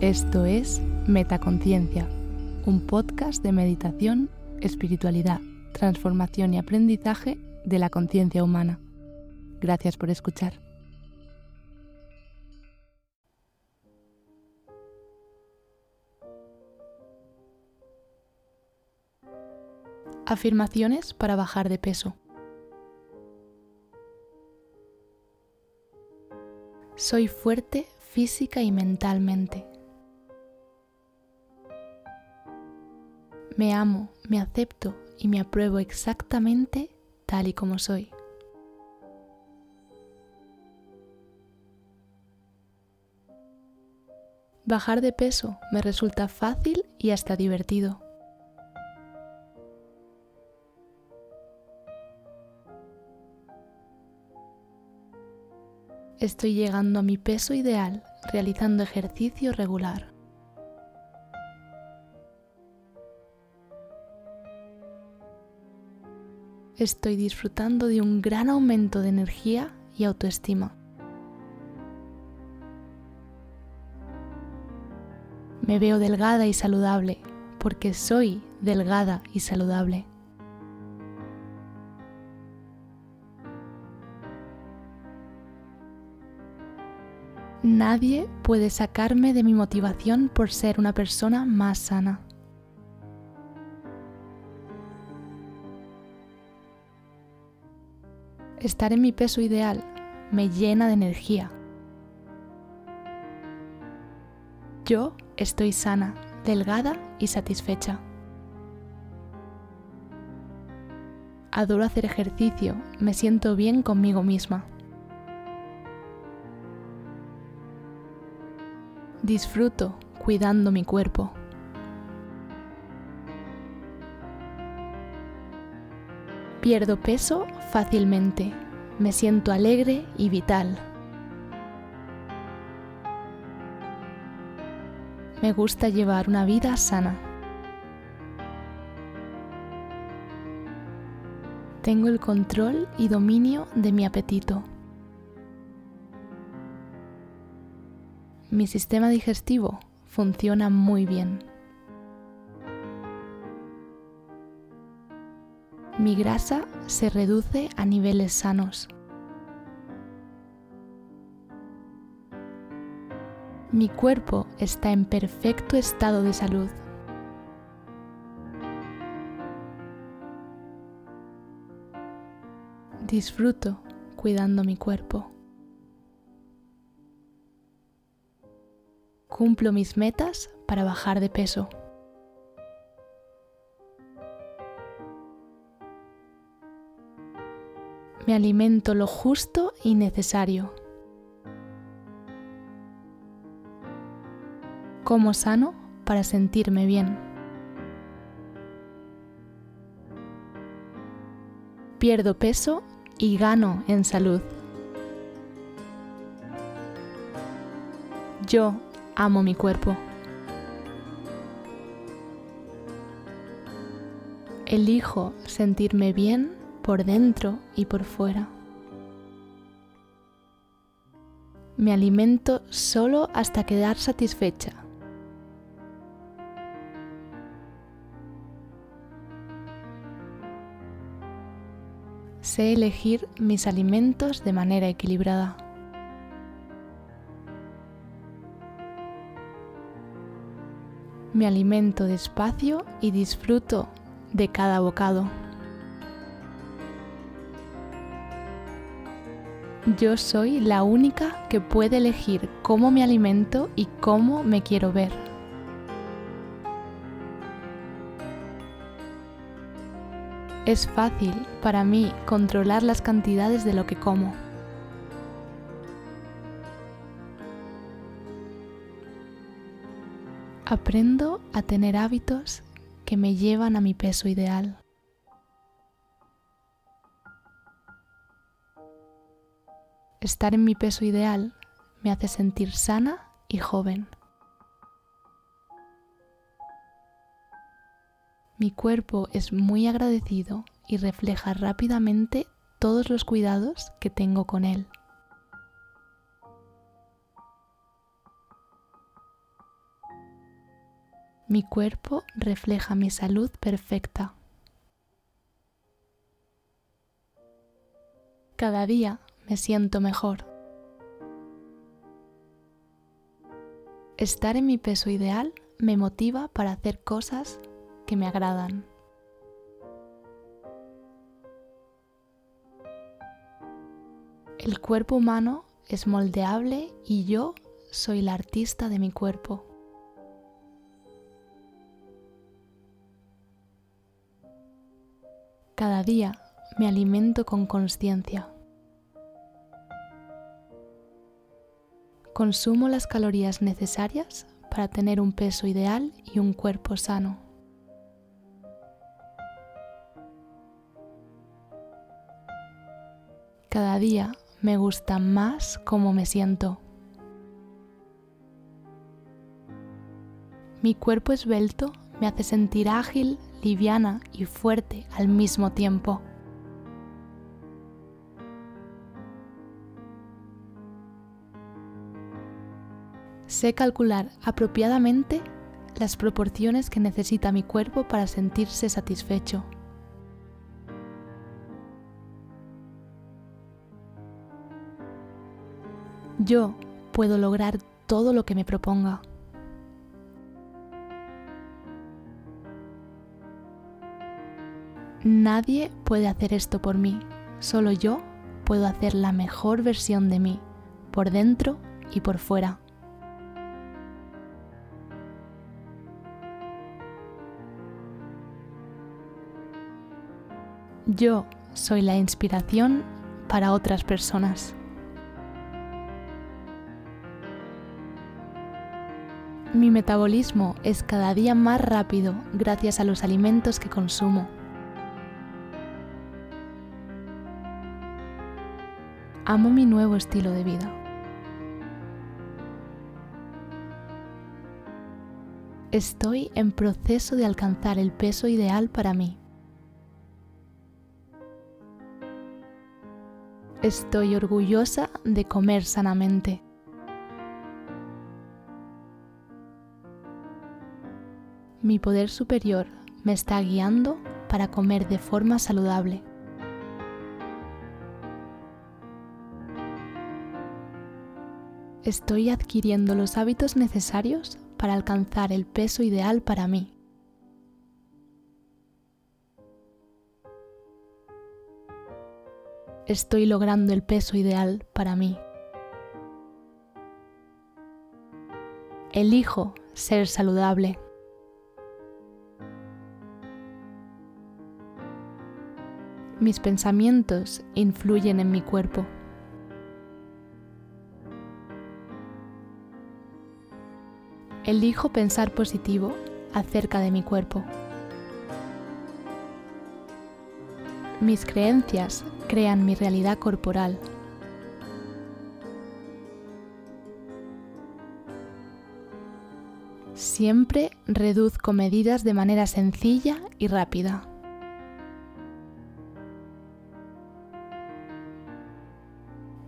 Esto es Metaconciencia, un podcast de meditación, espiritualidad, transformación y aprendizaje de la conciencia humana. Gracias por escuchar. Afirmaciones para bajar de peso. Soy fuerte física y mentalmente. Me amo, me acepto y me apruebo exactamente tal y como soy. Bajar de peso me resulta fácil y hasta divertido. Estoy llegando a mi peso ideal realizando ejercicio regular. Estoy disfrutando de un gran aumento de energía y autoestima. Me veo delgada y saludable porque soy delgada y saludable. Nadie puede sacarme de mi motivación por ser una persona más sana. Estar en mi peso ideal me llena de energía. Yo estoy sana, delgada y satisfecha. Adoro hacer ejercicio, me siento bien conmigo misma. Disfruto cuidando mi cuerpo. Pierdo peso fácilmente. Me siento alegre y vital. Me gusta llevar una vida sana. Tengo el control y dominio de mi apetito. mi sistema digestivo funciona muy bien. Mi grasa se reduce a niveles sanos. Mi cuerpo está en perfecto estado de salud. Disfruto cuidando mi cuerpo. cumplo mis metas para bajar de peso. Me alimento lo justo y necesario. Como sano para sentirme bien. Pierdo peso y gano en salud. Yo amo mi cuerpo. Elijo sentirme bien por dentro y por fuera. Me alimento solo hasta quedar satisfecha. Sé elegir mis alimentos de manera equilibrada. me alimento despacio y disfruto de cada bocado. Yo soy la única que puede elegir cómo me alimento y cómo me quiero ver. Es fácil para mí controlar las cantidades de lo que como. Aprendo a tener hábitos que me llevan a mi peso ideal. Estar en mi peso ideal me hace sentir sana y joven. Mi cuerpo es muy agradecido y refleja rápidamente todos los cuidados que tengo con él. Mi cuerpo refleja mi salud perfecta. Cada día me siento mejor. Estar en mi peso ideal me motiva para hacer cosas que me agradan. El cuerpo humano es moldeable y yo soy la artista de mi cuerpo. Cada día me alimento con conciencia. Consumo las calorías necesarias para tener un peso ideal y un cuerpo sano. Cada día me gusta más cómo me siento. Mi cuerpo esbelto me hace sentir ágil, liviana y fuerte al mismo tiempo. Sé calcular apropiadamente las proporciones que necesita mi cuerpo para sentirse satisfecho. Yo puedo lograr todo lo que me proponga. Nadie puede hacer esto por mí, solo yo puedo hacer la mejor versión de mí, por dentro y por fuera. Yo soy la inspiración para otras personas. Mi metabolismo es cada día más rápido gracias a los alimentos que consumo. Amo mi nuevo estilo de vida. Estoy en proceso de alcanzar el peso ideal para mí. Estoy orgullosa de comer sanamente. Mi poder superior me está guiando para comer de forma saludable. Estoy adquiriendo los hábitos necesarios para alcanzar el peso ideal para mí. Estoy logrando el peso ideal para mí. Elijo ser saludable. Mis pensamientos influyen en mi cuerpo. Elijo pensar positivo acerca de mi cuerpo. Mis creencias crean mi realidad corporal. Siempre reduzco medidas de manera sencilla y rápida.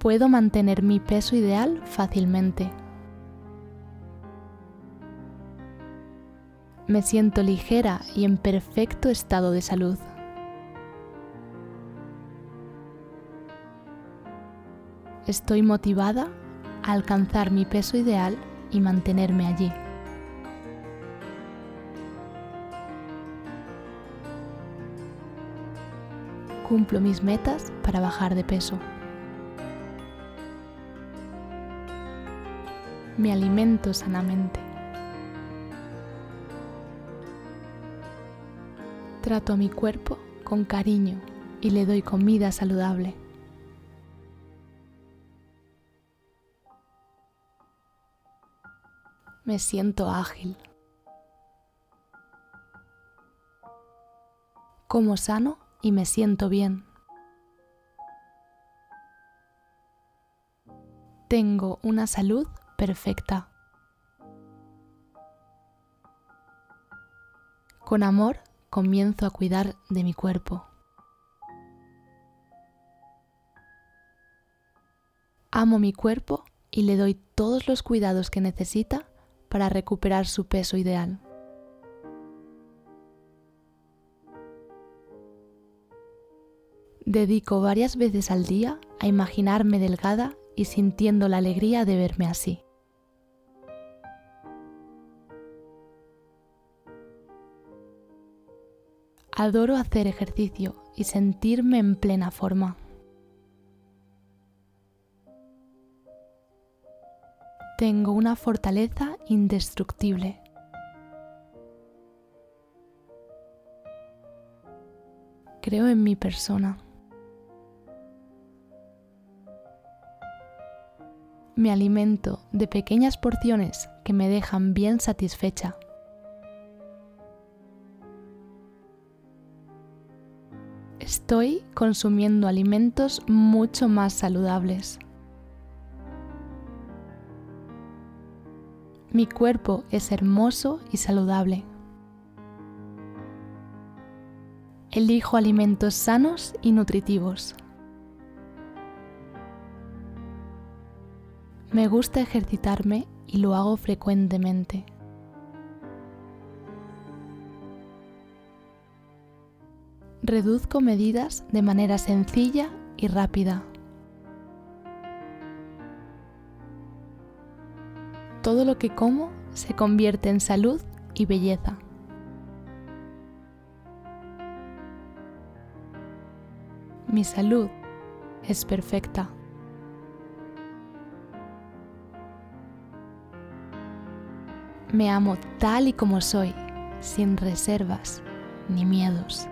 Puedo mantener mi peso ideal fácilmente. Me siento ligera y en perfecto estado de salud. Estoy motivada a alcanzar mi peso ideal y mantenerme allí. Cumplo mis metas para bajar de peso. Me alimento sanamente. Trato a mi cuerpo con cariño y le doy comida saludable. Me siento ágil. Como sano y me siento bien. Tengo una salud perfecta. Con amor comienzo a cuidar de mi cuerpo. Amo mi cuerpo y le doy todos los cuidados que necesita para recuperar su peso ideal. Dedico varias veces al día a imaginarme delgada y sintiendo la alegría de verme así. Adoro hacer ejercicio y sentirme en plena forma. Tengo una fortaleza indestructible. Creo en mi persona. Me alimento de pequeñas porciones que me dejan bien satisfecha. Estoy consumiendo alimentos mucho más saludables. Mi cuerpo es hermoso y saludable. Elijo alimentos sanos y nutritivos. Me gusta ejercitarme y lo hago frecuentemente. Reduzco medidas de manera sencilla y rápida. Lo que como se convierte en salud y belleza. Mi salud es perfecta. Me amo tal y como soy, sin reservas ni miedos.